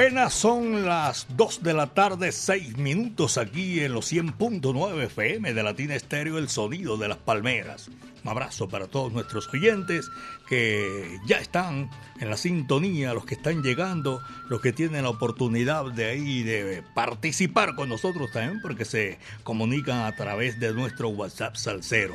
Apenas son las 2 de la tarde, 6 minutos aquí en los 100.9 FM de Latina Estéreo, el sonido de las palmeras. Un abrazo para todos nuestros oyentes que ya están en la sintonía, los que están llegando, los que tienen la oportunidad de ahí de participar con nosotros también porque se comunican a través de nuestro WhatsApp Salcero.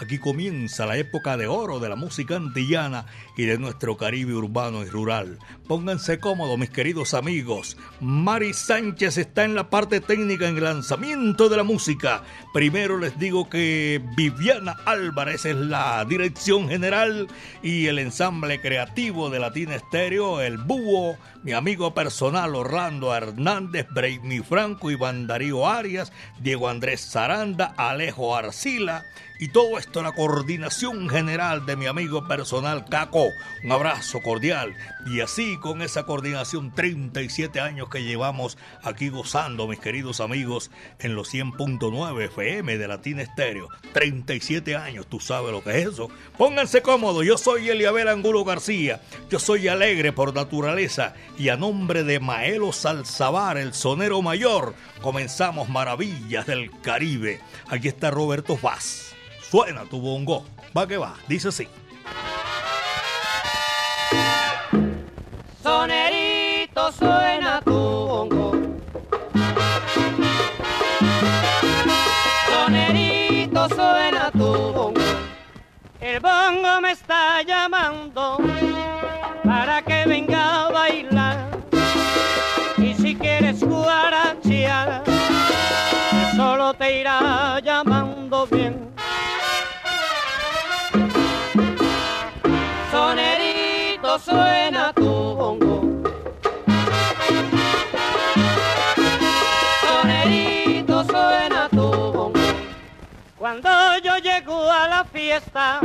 Aquí comienza la época de oro de la música antillana y de nuestro Caribe urbano y rural. Pónganse cómodos, mis queridos amigos. Mari Sánchez está en la parte técnica en el lanzamiento de la música. Primero les digo que Viviana Álvarez es la dirección general y el ensamble creativo de Latina Estéreo, el Búho, mi amigo personal Orlando Hernández, Braimi Franco, Iván Darío Arias, Diego Andrés Zaranda, Alejo Arcila y todo esto la coordinación general de mi amigo personal Caco. Un abrazo cordial. Y así con esa coordinación 37 años que llevamos aquí gozando, mis queridos amigos, en los 100.9 FM de Latina Estéreo. 37 años, tú sabes lo que es eso. Pónganse cómodos, yo soy Eliabel Angulo García. Yo soy alegre por naturaleza y a nombre de Maelo Salzabar, el sonero mayor, comenzamos Maravillas del Caribe. Aquí está Roberto Vaz. Suena tu bongo. Va que va, dice así. Sonerito suena tu bongo. Sonerito suena tu bongo. El bongo me está llamando fiesta,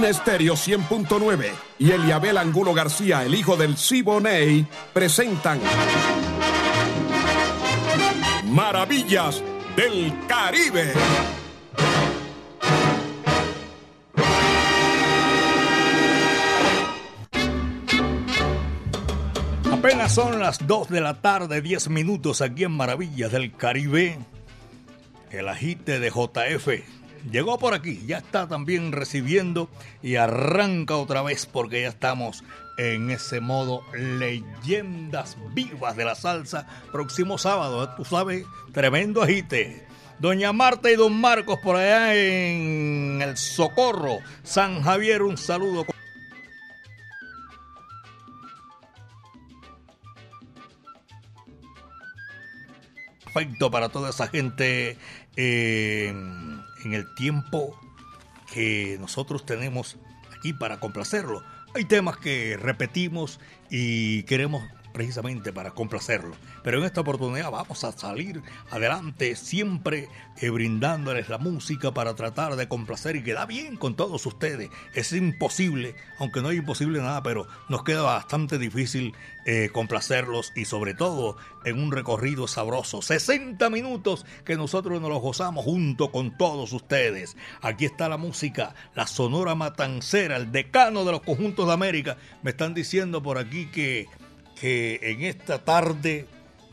Latina Estéreo 100.9 y Eliabel Angulo García, el hijo del Siboney, presentan Maravillas del Caribe. Apenas son las 2 de la tarde, 10 minutos aquí en Maravillas del Caribe. El agite de JF llegó por aquí, ya está también recibiendo y arranca otra vez porque ya estamos en ese modo leyendas vivas de la salsa. Próximo sábado, tú sabes, tremendo agite. Doña Marta y don Marcos por allá en el Socorro, San Javier, un saludo. Perfecto para toda esa gente eh, en el tiempo que nosotros tenemos aquí para complacerlo. Hay temas que repetimos y queremos precisamente para complacerlo. Pero en esta oportunidad vamos a salir adelante siempre eh, brindándoles la música para tratar de complacer y queda bien con todos ustedes. Es imposible, aunque no es imposible nada, pero nos queda bastante difícil eh, complacerlos y sobre todo en un recorrido sabroso. 60 minutos que nosotros nos los gozamos junto con todos ustedes. Aquí está la música, la Sonora Matancera, el decano de los conjuntos de América. Me están diciendo por aquí que que en esta tarde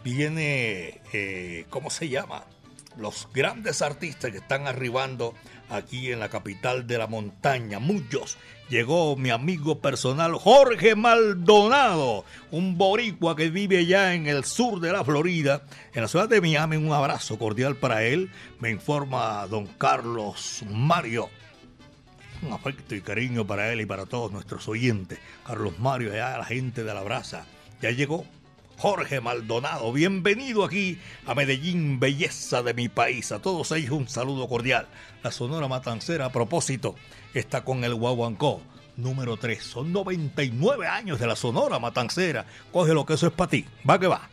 viene, eh, ¿cómo se llama? Los grandes artistas que están arribando aquí en la capital de la montaña, muchos. Llegó mi amigo personal Jorge Maldonado, un boricua que vive ya en el sur de la Florida, en la ciudad de Miami. Un abrazo cordial para él. Me informa don Carlos Mario un afecto y cariño para él y para todos nuestros oyentes. Carlos Mario, allá la gente de la brasa. Ya llegó Jorge Maldonado. Bienvenido aquí a Medellín, belleza de mi país. A todos ellos un saludo cordial. La Sonora Matancera, a propósito, está con el Guaguancó número 3. Son 99 años de la Sonora Matancera. Coge lo que eso es para ti. Va que va.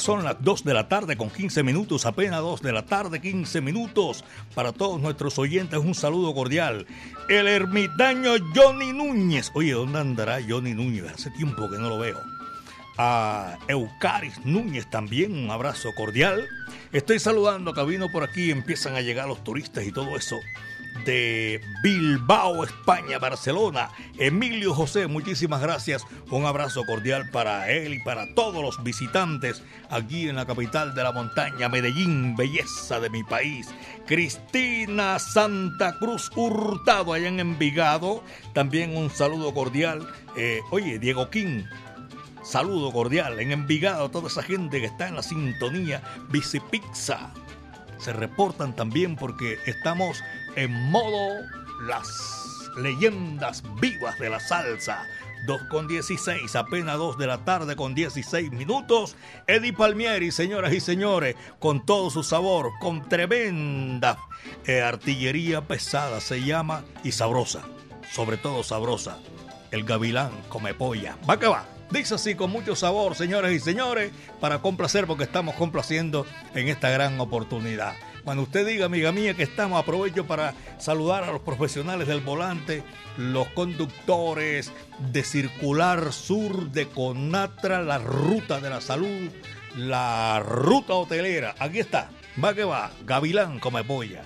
Son las 2 de la tarde con 15 minutos, apenas 2 de la tarde, 15 minutos. Para todos nuestros oyentes, un saludo cordial. El ermitaño Johnny Núñez. Oye, ¿dónde andará Johnny Núñez? Hace tiempo que no lo veo. A Eucaris Núñez también, un abrazo cordial. Estoy saludando vino por aquí, empiezan a llegar los turistas y todo eso de Bilbao, España, Barcelona. Emilio José, muchísimas gracias. Un abrazo cordial para él y para todos los visitantes aquí en la capital de la montaña, Medellín, belleza de mi país. Cristina Santa Cruz Hurtado, allá en Envigado. También un saludo cordial. Eh, oye, Diego King, saludo cordial en Envigado, toda esa gente que está en la sintonía Bicipizza. Se reportan también porque estamos en modo las leyendas vivas de la salsa. 2 con 16, apenas 2 de la tarde con 16 minutos. Eddie Palmieri, señoras y señores, con todo su sabor, con tremenda eh, artillería pesada, se llama, y sabrosa, sobre todo sabrosa. El gavilán come polla. Va que va. Dice así con mucho sabor, señores y señores, para complacer porque estamos complaciendo en esta gran oportunidad. Cuando usted diga, amiga mía, que estamos, aprovecho para saludar a los profesionales del volante, los conductores de Circular Sur de Conatra, la ruta de la salud, la ruta hotelera. Aquí está, va que va, Gavilán come polla.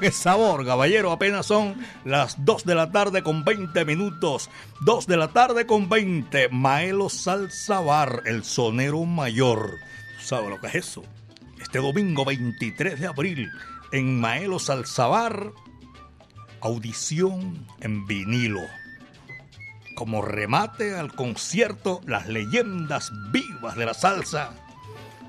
Qué sabor, caballero. Apenas son las 2 de la tarde con 20 minutos. 2 de la tarde con 20. Maelo Salzabar, el sonero mayor. ¿Sabes lo que es eso? Este domingo 23 de abril, en Maelo Salzabar, audición en vinilo. Como remate al concierto Las leyendas vivas de la salsa,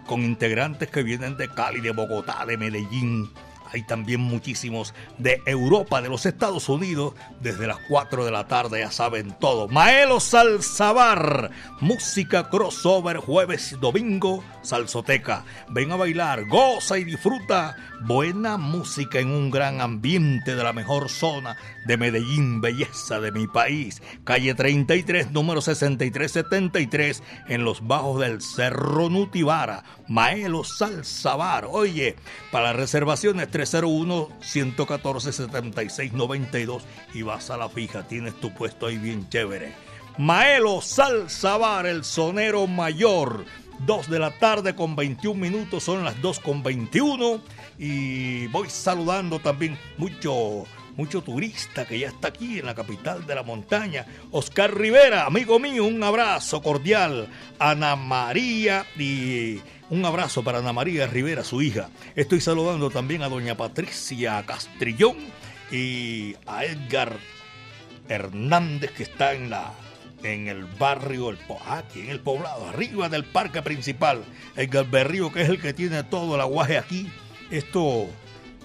con integrantes que vienen de Cali, de Bogotá, de Medellín, hay también muchísimos de Europa, de los Estados Unidos. Desde las 4 de la tarde ya saben todo. Maelo Salsabar, música crossover jueves y domingo, salsoteca. Ven a bailar, goza y disfruta. Buena música en un gran ambiente de la mejor zona de Medellín, belleza de mi país. Calle 33, número 6373, en los bajos del Cerro Nutibara. Maelo Salsabar. Oye, para reservaciones 301-114-7692 y vas a la fija, tienes tu puesto ahí bien chévere. Maelo Salsabar, el sonero mayor. 2 de la tarde con 21 minutos, son las 2 con 21 y voy saludando también mucho mucho turista que ya está aquí en la capital de la montaña. Oscar Rivera, amigo mío, un abrazo cordial. Ana María y un abrazo para Ana María Rivera, su hija. Estoy saludando también a doña Patricia Castrillón y a Edgar Hernández que está en la en el barrio, el, aquí en el poblado, arriba del parque principal. Edgar Berrío, que es el que tiene todo el aguaje aquí. Esto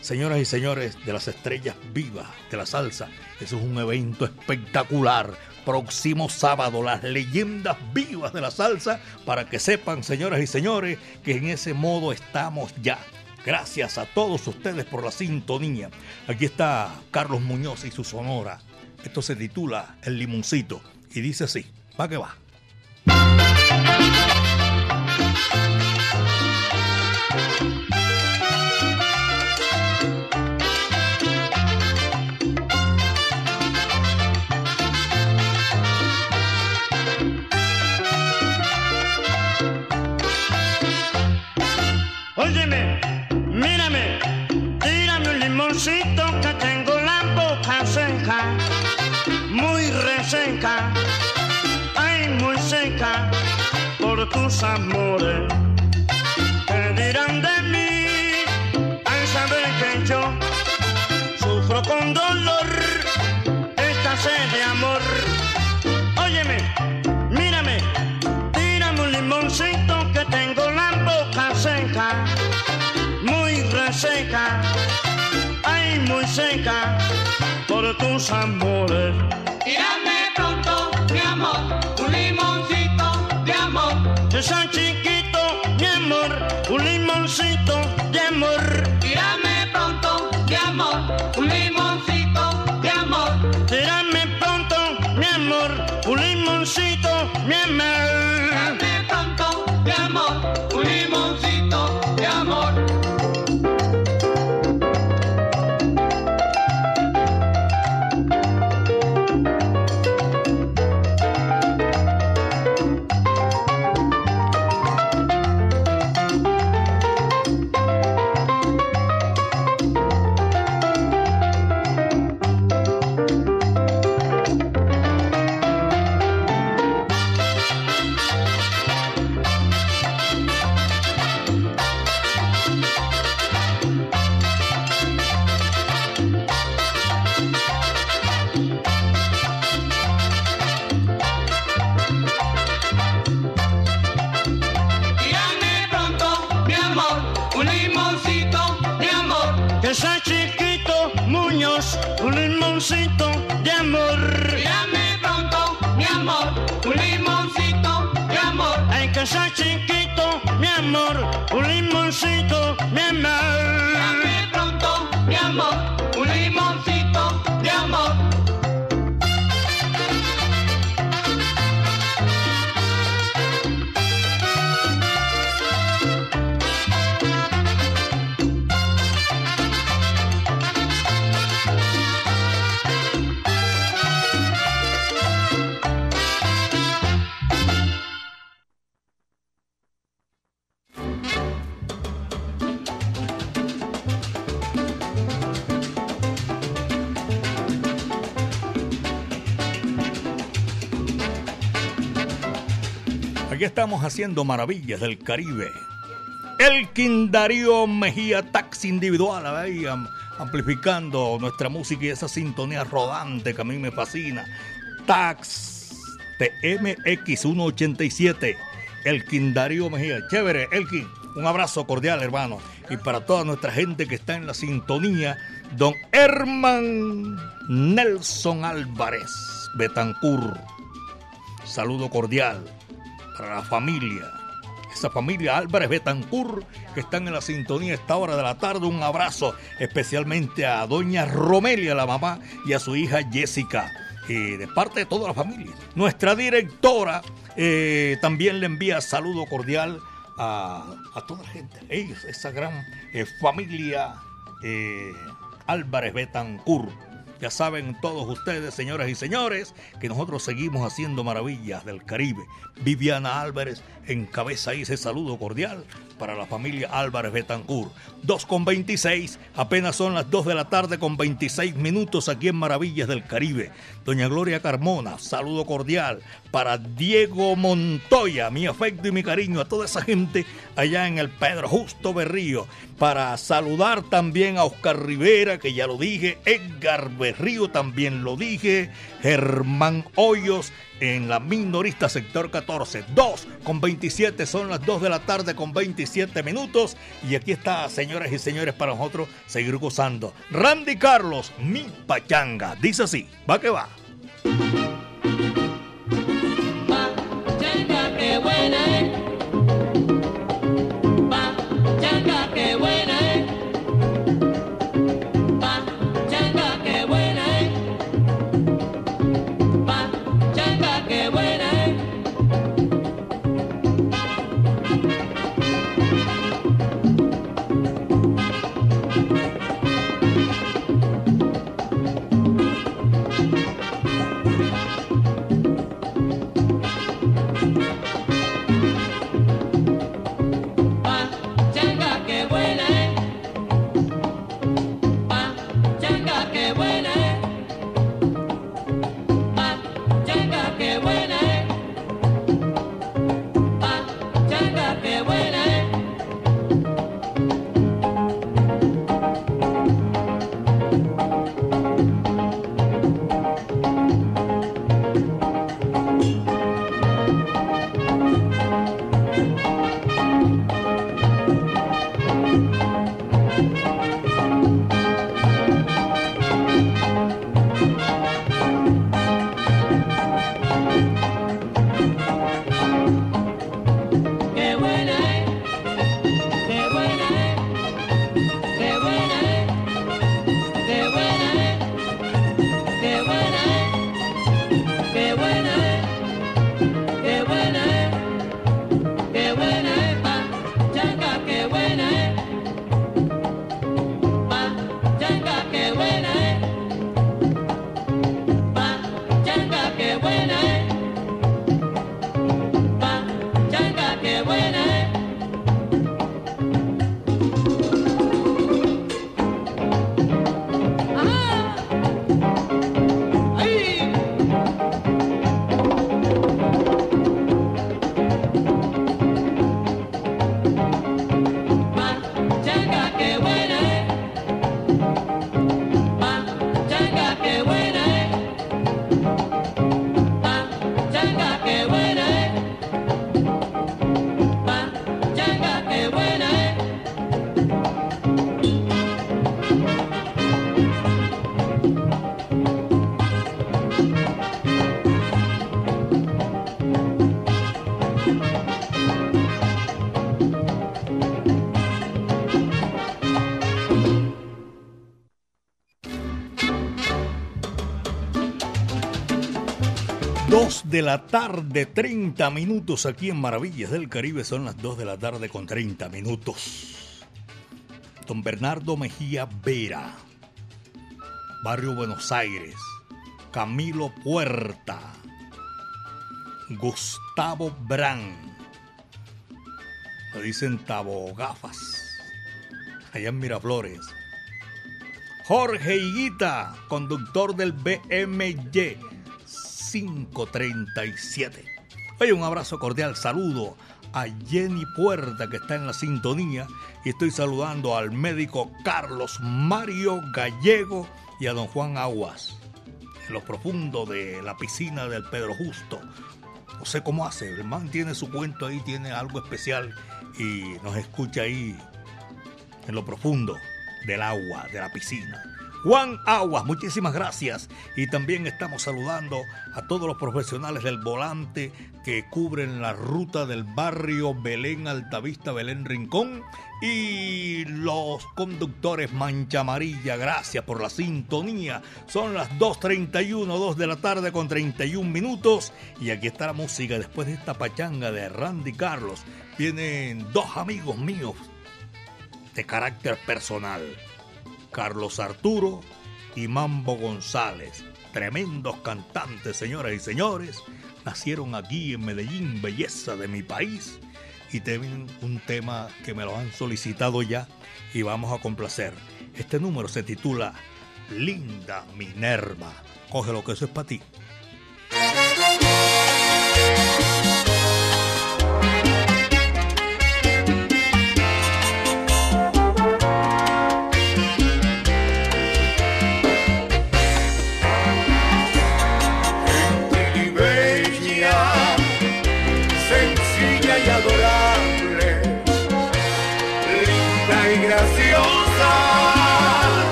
Señoras y señores de las estrellas vivas de la salsa, eso es un evento espectacular. Próximo sábado, las leyendas vivas de la salsa, para que sepan, señoras y señores, que en ese modo estamos ya. Gracias a todos ustedes por la sintonía. Aquí está Carlos Muñoz y su sonora. Esto se titula El Limoncito y dice así, va que va. Amores. ¿Qué dirán de mí al saber que yo sufro con dolor esta sed de amor? Óyeme, mírame, tírame un limoncito que tengo la boca seca, muy reseca, ay, muy seca por tus amores. Amor. Esa estamos haciendo maravillas del Caribe. El Darío Mejía, taxi individual. Amplificando nuestra música y esa sintonía rodante que a mí me fascina. Tax TMX187, Elkin Darío Mejía. Chévere, Elkin, un abrazo cordial, hermano. Y para toda nuestra gente que está en la sintonía, don Herman Nelson Álvarez Betancur. Saludo cordial para la familia esa familia Álvarez Betancur que están en la sintonía a esta hora de la tarde. Un abrazo especialmente a doña Romelia, la mamá, y a su hija Jessica. y de parte de toda la familia. Nuestra directora eh, también le envía saludo cordial a, toda la gente, ellos, esa gran eh, familia eh, Álvarez Betancur. Ya saben todos ustedes, señoras y señores, que nosotros seguimos haciendo maravillas del Caribe. Viviana Álvarez encabeza ahí ese saludo cordial para la familia Álvarez Betancourt. 2 con 26, apenas son las 2 de la tarde con 26 minutos aquí en Maravillas del Caribe. Doña Gloria Carmona, saludo cordial para Diego Montoya, mi afecto y mi cariño a toda esa gente allá en el Pedro Justo Berrío. Para saludar también a Oscar Rivera, que ya lo dije, Edgar Berrío también lo dije, Germán Hoyos en la minorista sector 14. 2 con 27 son las 2 de la tarde con 27 minutos. Y aquí está, señoras y señores, para nosotros seguir gozando. Randy Carlos, mi pachanga. Dice así, va que va. Pachanga, qué buena es. Pachanga, qué buena de la tarde, 30 minutos aquí en Maravillas del Caribe. Son las 2 de la tarde con 30 minutos. Don Bernardo Mejía Vera, Barrio Buenos Aires. Camilo Puerta. Gustavo Bran. Lo dicen Tabogafas. Allá en Miraflores. Jorge Higuita, conductor del BMY 537. Oye, un abrazo cordial, saludo a Jenny Puerta que está en la sintonía y estoy saludando al médico Carlos Mario Gallego y a don Juan Aguas en lo profundo de la piscina del Pedro Justo. No sé cómo hace, el man tiene su cuento ahí, tiene algo especial y nos escucha ahí en lo profundo del agua, de la piscina. Juan Aguas, muchísimas gracias. Y también estamos saludando a todos los profesionales del volante que cubren la ruta del barrio Belén Altavista, Belén Rincón. Y los conductores Mancha Amarilla, gracias por la sintonía. Son las 2.31, 2 de la tarde con 31 minutos. Y aquí está la música. Después de esta pachanga de Randy Carlos, vienen dos amigos míos de carácter personal. Carlos Arturo y Mambo González, tremendos cantantes, señoras y señores, nacieron aquí en Medellín, belleza de mi país, y tienen un tema que me lo han solicitado ya y vamos a complacer. Este número se titula Linda Minerva. Coge lo que eso es para ti.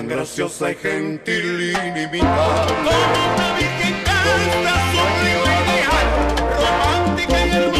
Tan graciosa y gentil ilimitada. Como una virgen casta, sublime ideal, romántica y hermosa,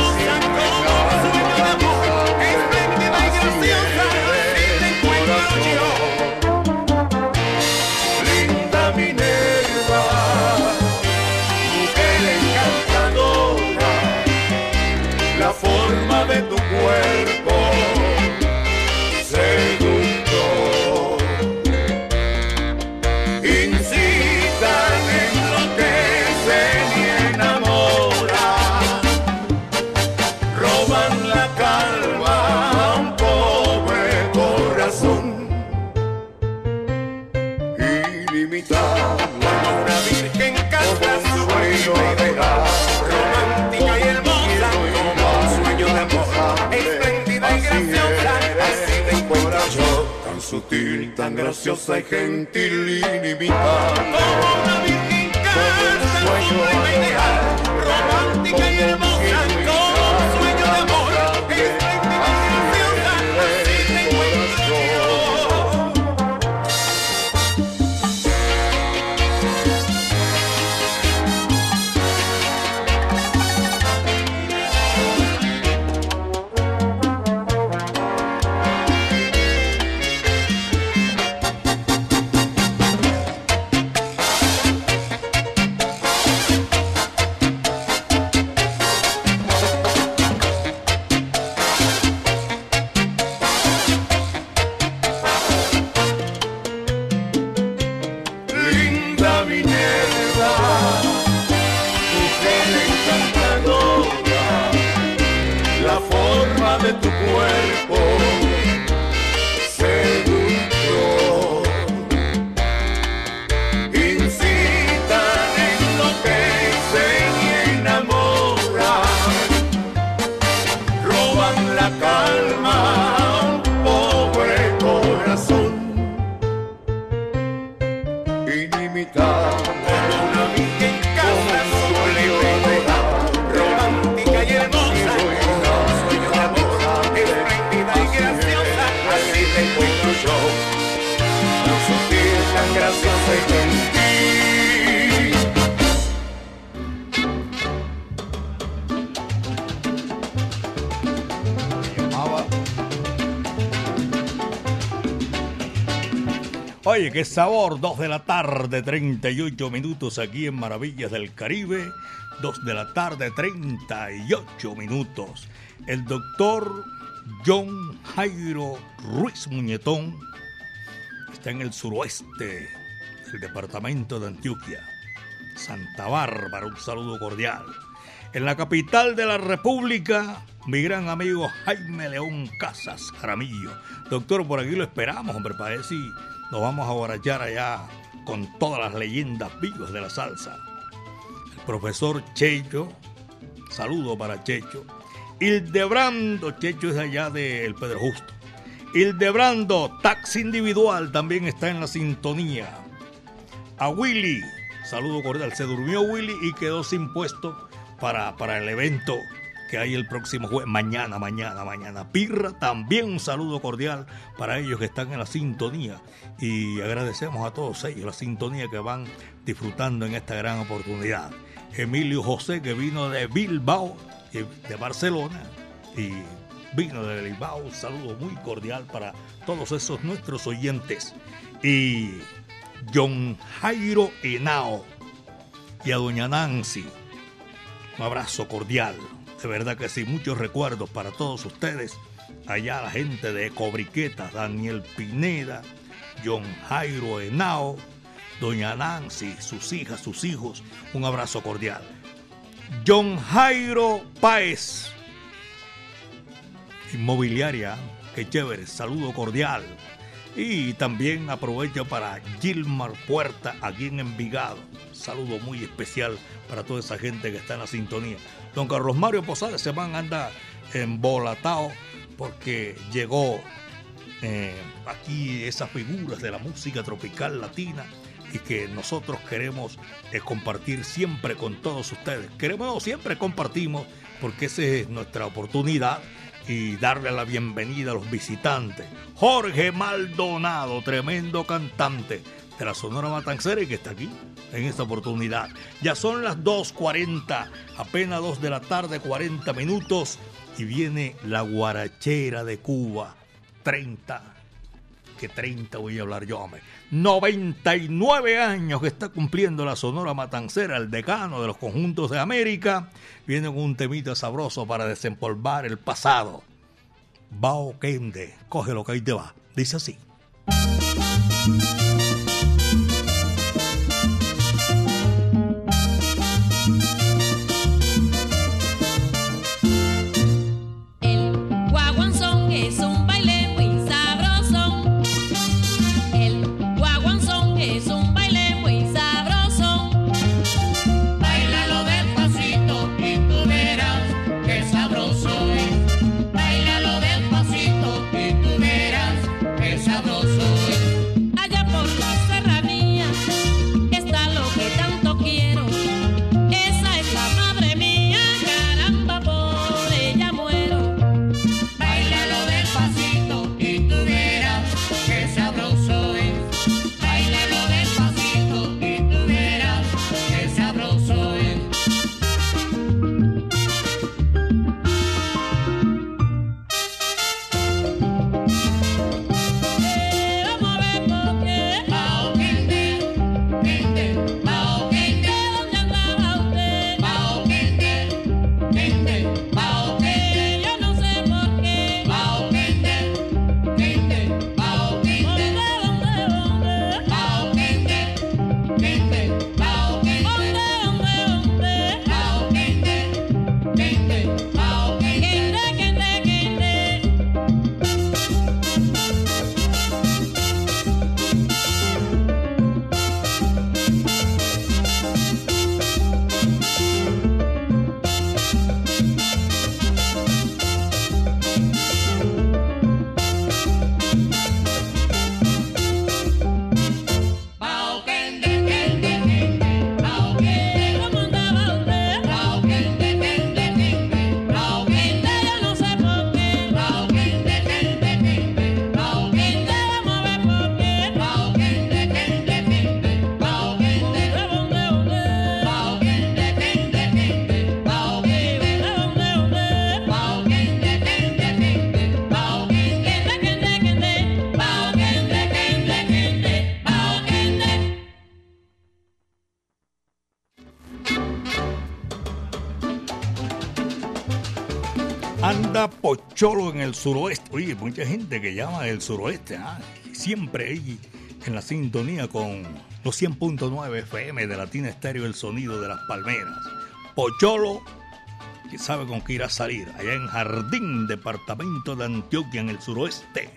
Qué sabor, 2 de la tarde, 38 minutos aquí en Maravillas del Caribe. 2 de la tarde, 38 minutos. El doctor John Jairo Ruiz Muñetón está en el suroeste del departamento de Antioquia. Santa Bárbara, un saludo cordial. En la capital de la República, mi gran amigo Jaime León Casas Jaramillo. Doctor, por aquí lo esperamos, hombre, para si nos vamos a borrachar allá con todas las leyendas vivas de la salsa. El profesor Checho, saludo para Checho. Hildebrando, Checho es allá del Pedro Justo. Hildebrando, taxi individual, también está en la sintonía. A Willy, saludo cordial. Se durmió Willy y quedó sin puesto para, para el evento que hay el próximo jueves, mañana, mañana, mañana. Pirra, también un saludo cordial para ellos que están en la sintonía y agradecemos a todos ellos la sintonía que van disfrutando en esta gran oportunidad. Emilio José que vino de Bilbao, de Barcelona y vino de Bilbao, un saludo muy cordial para todos esos nuestros oyentes. Y John Jairo Henao y a doña Nancy, un abrazo cordial. De verdad que sí, muchos recuerdos para todos ustedes. Allá la gente de Cobriqueta, Daniel Pineda, John Jairo Henao, doña Nancy, sus hijas, sus hijos. Un abrazo cordial. John Jairo Páez, inmobiliaria, qué chévere, saludo cordial. Y también aprovecho para Gilmar Puerta, aquí en Envigado. Saludo muy especial para toda esa gente que está en la sintonía. Don Carlos Mario Posada se van a andar embolatado porque llegó eh, aquí esas figuras de la música tropical latina y que nosotros queremos eh, compartir siempre con todos ustedes. Queremos, siempre compartimos porque esa es nuestra oportunidad y darle la bienvenida a los visitantes. Jorge Maldonado, tremendo cantante la Sonora Matancera y que está aquí en esta oportunidad. Ya son las 2.40, apenas 2 de la tarde, 40 minutos y viene la guarachera de Cuba, 30. Que 30 voy a hablar yo, hombre. 99 años que está cumpliendo la Sonora Matancera, el decano de los conjuntos de América. Viene con un temita sabroso para desempolvar el pasado. Bao Kende, coge lo que ahí te va. Dice así. Pocholo en el suroeste. Oye, mucha gente que llama del suroeste, ¿ah? siempre ahí en la sintonía con los 100.9 FM de Latina Estéreo, el sonido de las palmeras. Pocholo, que sabe con qué ir a salir, allá en Jardín, departamento de Antioquia, en el suroeste.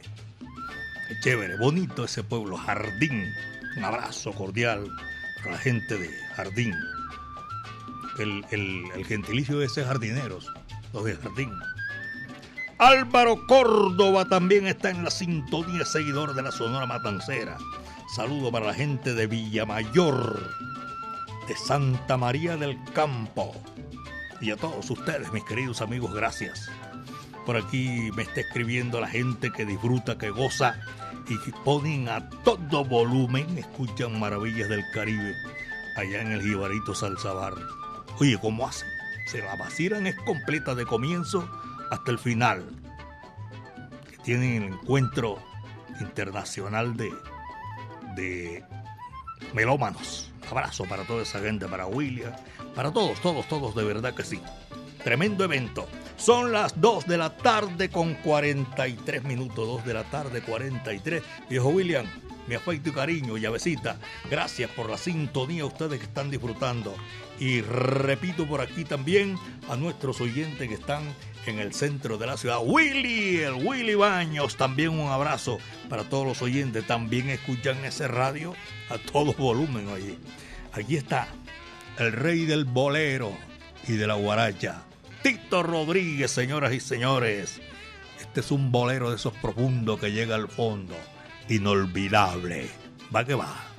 Qué chévere, bonito ese pueblo, Jardín. Un abrazo cordial para la gente de Jardín. El, el- el gentilicio de ese jardineros, los de Jardín. Álvaro Córdoba también está en la sintonía, seguidor de la Sonora Matancera. Saludo para la gente de Villamayor, de Santa María del Campo. Y a todos ustedes, mis queridos amigos, gracias. Por aquí me está escribiendo la gente que disfruta, que goza y que ponen a todo volumen, escuchan maravillas del Caribe allá en el Jibarito Salsabar. Oye, ¿cómo hacen? Se la vacilan es completa de comienzo hasta el final. Que tienen el encuentro internacional de, de melómanos. Abrazo para toda esa gente, para William, para todos, todos, todos, de verdad que sí. Tremendo evento. Son las 2 de la tarde con 43 minutos, 2 de la tarde 43. Viejo William, mi afecto y cariño, llavecita, gracias por la sintonía, ustedes que están disfrutando. Y repito por aquí también a nuestros oyentes que están en el centro de la ciudad. Willy, el Willy Baños, también un abrazo para todos los oyentes. También escuchan ese radio a todo volumen allí. Aquí está el rey del bolero y de la guaracha. Tito Rodríguez, señoras y señores. Este es un bolero de esos profundos que llega al fondo. Inolvidable. Va que va.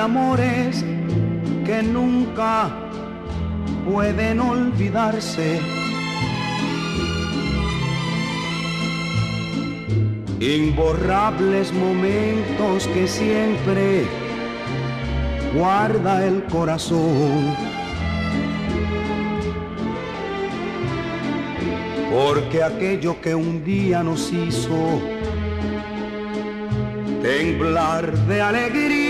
Amores que nunca pueden olvidarse. Imborrables momentos que siempre guarda el corazón. Porque aquello que un día nos hizo temblar de alegría.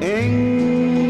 en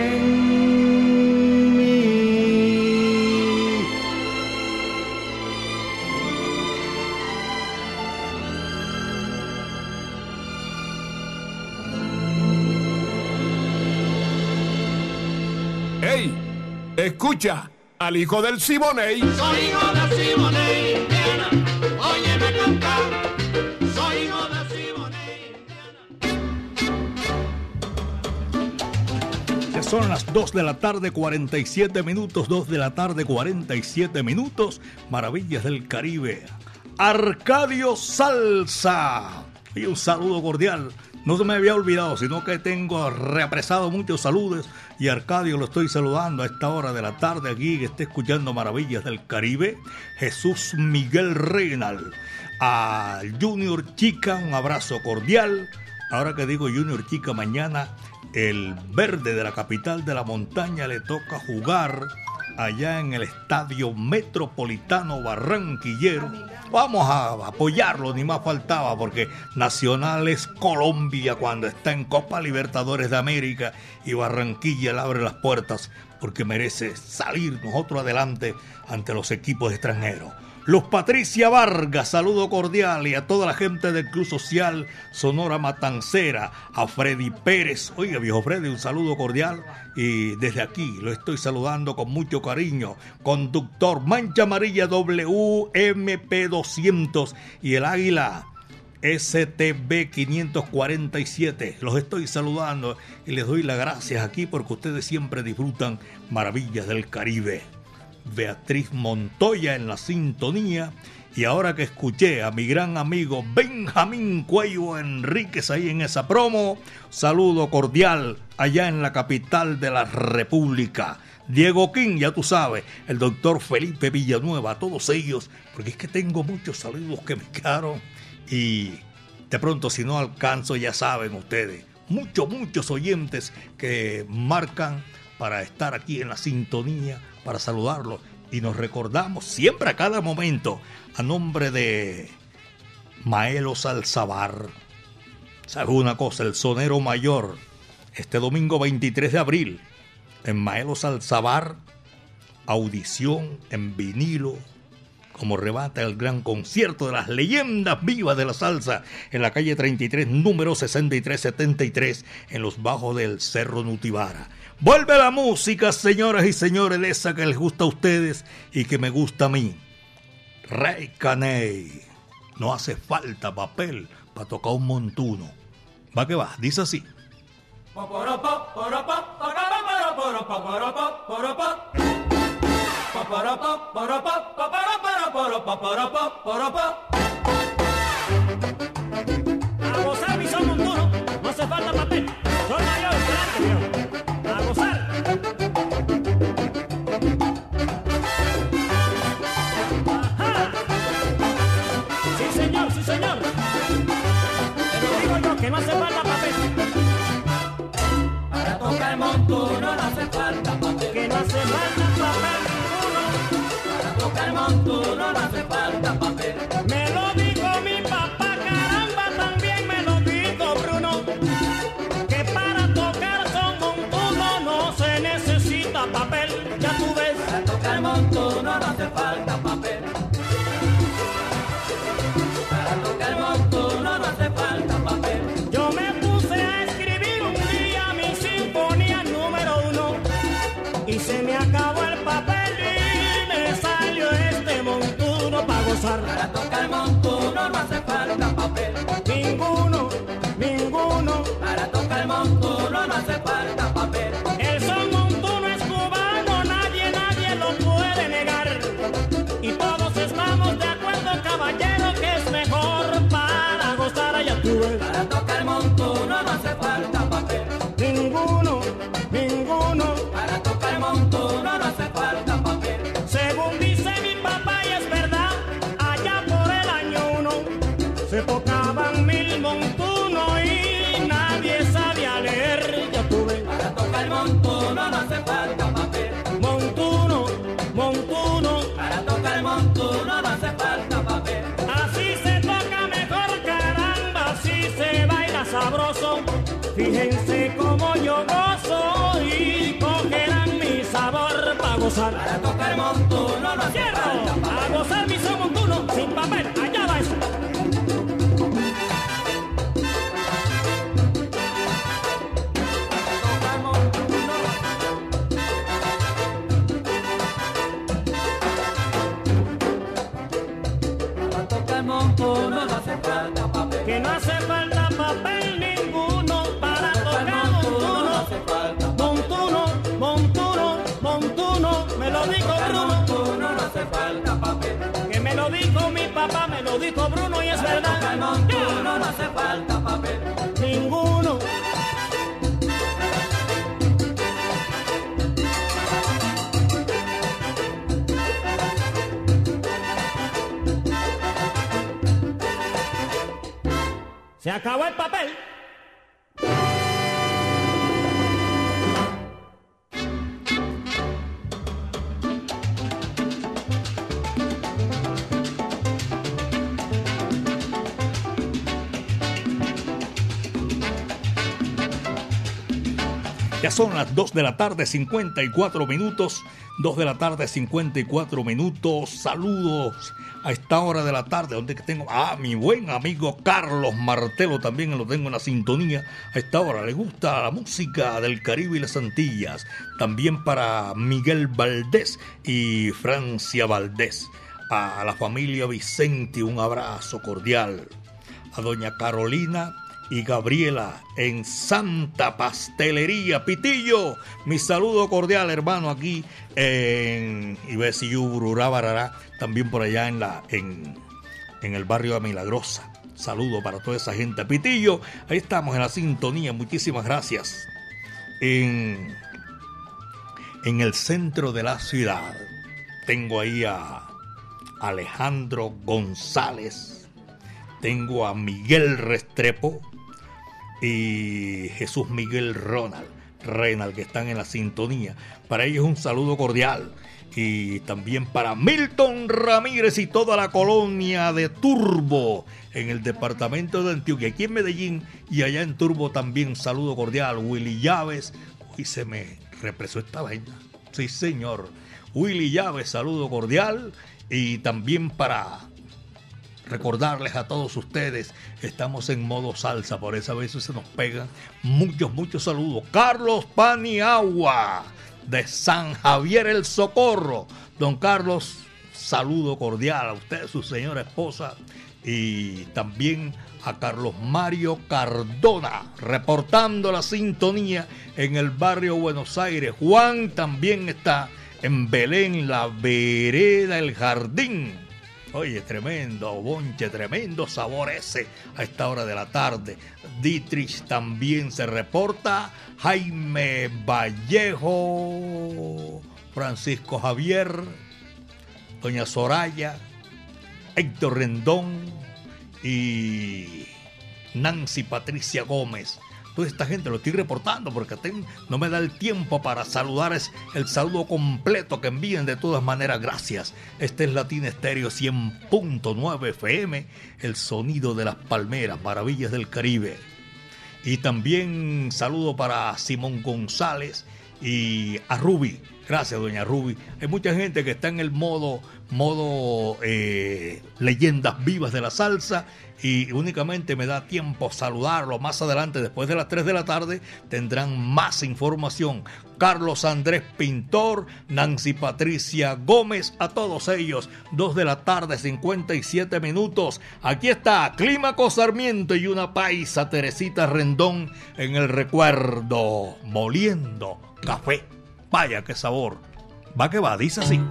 Escucha al hijo del Siboney. Soy hijo de Simone Indiana, óyeme cantar. Soy hijo de Simone Ya son las 2 de la tarde, 47 minutos. 2 de la tarde, 47 minutos. Maravillas del Caribe. Arcadio Salsa. Y un saludo cordial. No se me había olvidado, sino que tengo reapresado muchos saludos. Y Arcadio lo estoy saludando a esta hora de la tarde aquí, que esté escuchando Maravillas del Caribe. Jesús Miguel Reynal. A Junior Chica, un abrazo cordial. Ahora que digo Junior Chica, mañana el verde de la capital de la montaña le toca jugar allá en el Estadio Metropolitano Barranquillero. Vamos a apoyarlo, ni más faltaba, porque Nacional es Colombia cuando está en Copa Libertadores de América y Barranquilla le abre las puertas porque merece salir nosotros adelante ante los equipos extranjeros. Luz Patricia Vargas, saludo cordial y a toda la gente del Club Social Sonora Matancera, a Freddy Pérez. Oiga, viejo Freddy, un saludo cordial y desde aquí lo estoy saludando con mucho cariño. Conductor Mancha Amarilla WMP200 y el Águila STB 547. Los estoy saludando y les doy las gracias aquí porque ustedes siempre disfrutan maravillas del Caribe. Beatriz Montoya en la sintonía. Y ahora que escuché a mi gran amigo Benjamín Cuello Enríquez ahí en esa promo, saludo cordial allá en la capital de la República. Diego King, ya tú sabes, el doctor Felipe Villanueva, todos ellos, porque es que tengo muchos saludos que me quedaron y de pronto si no alcanzo, ya saben ustedes, muchos, muchos oyentes que marcan para estar aquí en la sintonía, para saludarlos. Y nos recordamos siempre a cada momento a nombre de Maelo Salzabar. ¿Sabes una cosa? El sonero mayor, este domingo 23 de abril, en Maelo Salzabar, audición en vinilo, como rebata el gran concierto de las leyendas vivas de la salsa en la calle 33, número 6373, en los bajos del Cerro Nutibara. Vuelve la música, señoras y señores, de esa que les gusta a ustedes y que me gusta a mí. Rey Caney. No hace falta papel para tocar un montuno. Va que va, dice así. sabroso, fíjense como yo gozo y cogerán mi sabor para gozar. Para tocar montuno no cierro, para gozar mi son montuno sin papel, allá va eso. Para tocar montuno que no hace falta papel. Lo dijo mi papá, me lo dijo Bruno y es verdad. Montuno no hace falta papel. Ninguno. Se acabó el papel. Son las 2 de la tarde, 54 minutos. 2 de la tarde, 54 minutos. Saludos a esta hora de la tarde, donde tengo a mi buen amigo Carlos Martelo, también lo tengo en la sintonía. A esta hora le gusta la música del Caribe y las Antillas. También para Miguel Valdés y Francia Valdés. A la familia Vicente, un abrazo cordial. A doña Carolina y Gabriela en Santa Pastelería Pitillo. Mi saludo cordial, hermano, aquí en Ibesiyubururá, también por allá en, la, en, en el barrio de Milagrosa. Saludo para toda esa gente. Pitillo, ahí estamos en la sintonía. Muchísimas gracias. En, en el centro de la ciudad tengo ahí a Alejandro González. Tengo a Miguel Restrepo y Jesús Miguel Ronald, Renal, que están en la sintonía. Para ellos un saludo cordial. Y también para Milton Ramírez y toda la colonia de Turbo en el departamento de Antioquia, aquí en Medellín y allá en Turbo también un saludo cordial. Willy Llaves, uy, se me represó esta vaina. Sí, señor. Willy Llaves, saludo cordial. Y también para recordarles a todos ustedes, estamos en modo salsa, por esa vez se nos pegan muchos, muchos saludos. Carlos Paniagua, de San Javier el Socorro. Don Carlos, saludo cordial a usted, su señora esposa, y también a Carlos Mario Cardona, reportando la sintonía en el barrio Buenos Aires. Juan también está en Belén, la vereda, el jardín. Oye, tremendo bonche, tremendo sabor ese a esta hora de la tarde. Dietrich también se reporta. Jaime Vallejo, Francisco Javier, Doña Soraya, Héctor Rendón y Nancy Patricia Gómez. Toda esta gente lo estoy reportando porque ten- no me da el tiempo para saludar es el saludo completo que envíen de todas maneras. Gracias. Este es Latina Estéreo 100.9 FM, el sonido de las palmeras, maravillas del Caribe. Y también saludo para Simón González y a Ruby. Gracias, doña Ruby. Hay mucha gente que está en el modo, modo eh, leyendas vivas de la salsa y únicamente me da tiempo saludarlo. Más adelante, después de las 3 de la tarde, tendrán más información. Carlos Andrés Pintor, Nancy Patricia Gómez, a todos ellos, 2 de la tarde, 57 minutos. Aquí está Clímaco Sarmiento y una paisa Teresita Rendón en el recuerdo, moliendo café. Vaya qué sabor. Va que va, dice así.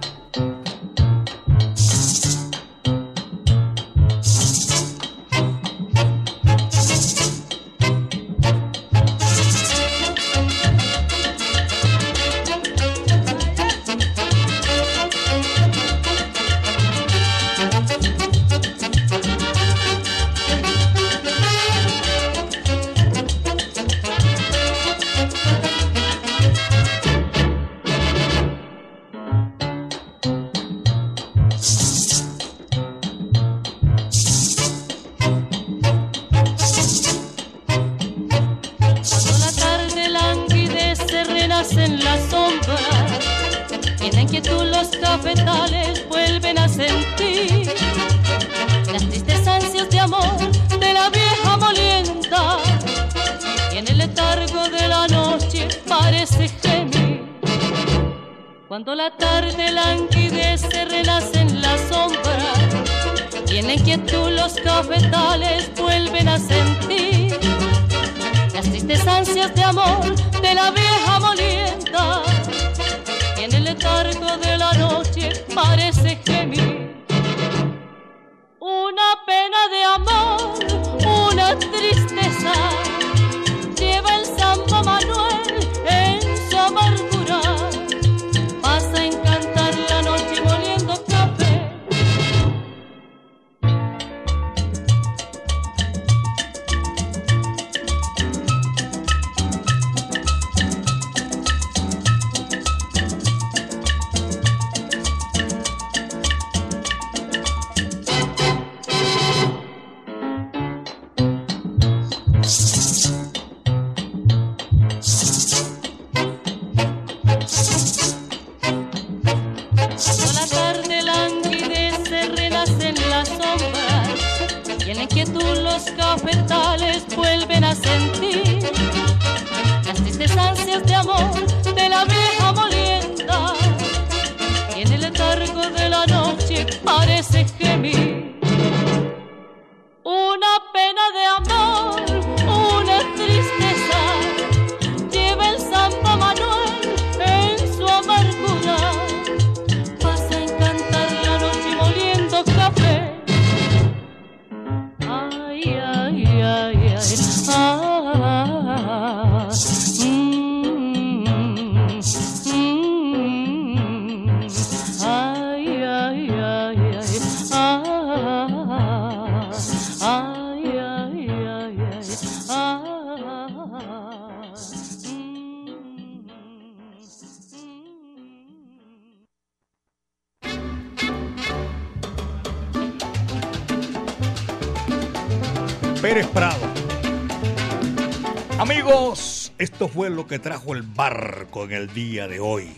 Que trajo el barco en el día de hoy.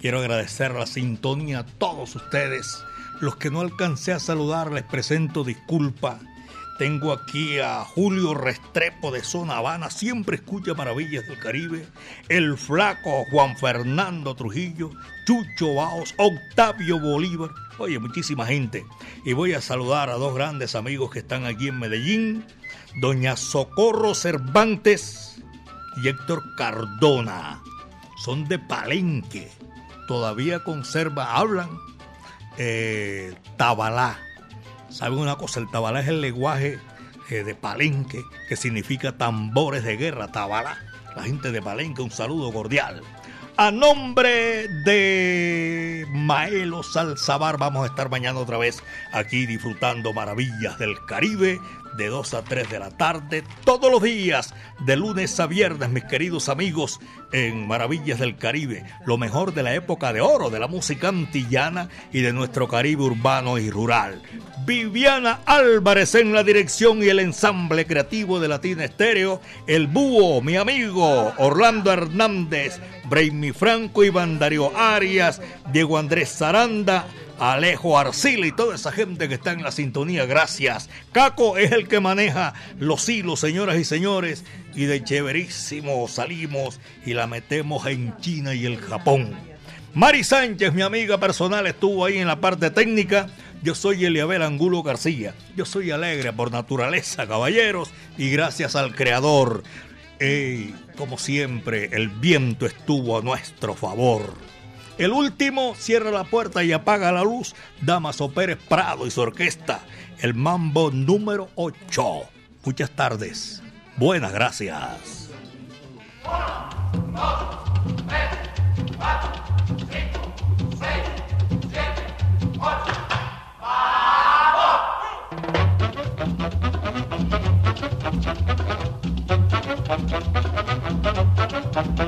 Quiero agradecer la sintonía a todos ustedes. Los que no alcancé a saludar les presento disculpa. Tengo aquí a Julio Restrepo de Zona Habana, siempre escucha Maravillas del Caribe. El flaco Juan Fernando Trujillo, Chucho Baos, Octavio Bolívar. Oye, muchísima gente. Y voy a saludar a dos grandes amigos que están aquí en Medellín. Doña Socorro Cervantes y Héctor Cardona. Son de Palenque. Todavía conserva, hablan eh, tabalá. ¿Saben una cosa? El tabalá es el lenguaje eh, de Palenque, que significa tambores de guerra, tabalá. La gente de Palenque, un saludo cordial. A nombre de Maelo Salzabar, vamos a estar mañana otra vez aquí disfrutando maravillas del Caribe de 2 a 3 de la tarde, todos los días, de lunes a viernes, mis queridos amigos, en Maravillas del Caribe, lo mejor de la época de oro de la música antillana y de nuestro Caribe urbano y rural. Viviana Álvarez en la dirección y el ensamble creativo de Latina Estéreo, el búho, mi amigo, Orlando Hernández, Brainy Franco, Iván Darío Arias, Diego Andrés Zaranda, Alejo Arcila y toda esa gente que está en la sintonía, gracias. Caco es el que maneja los hilos, señoras y señores, y de chéverísimo salimos y la metemos en China y el Japón. Mari Sánchez, mi amiga personal, estuvo ahí en la parte técnica. Yo soy Eliabel Angulo García. Yo soy alegre por naturaleza, caballeros, y gracias al Creador. Como siempre, el viento estuvo a nuestro favor. El último cierra la puerta y apaga la luz, Damaso Pérez Prado y su orquesta, el mambo número 8. Muchas tardes. Buenas gracias. Uno, dos, tres, cuatro, cinco, seis, siete, ocho. ¡Vamos! Bye.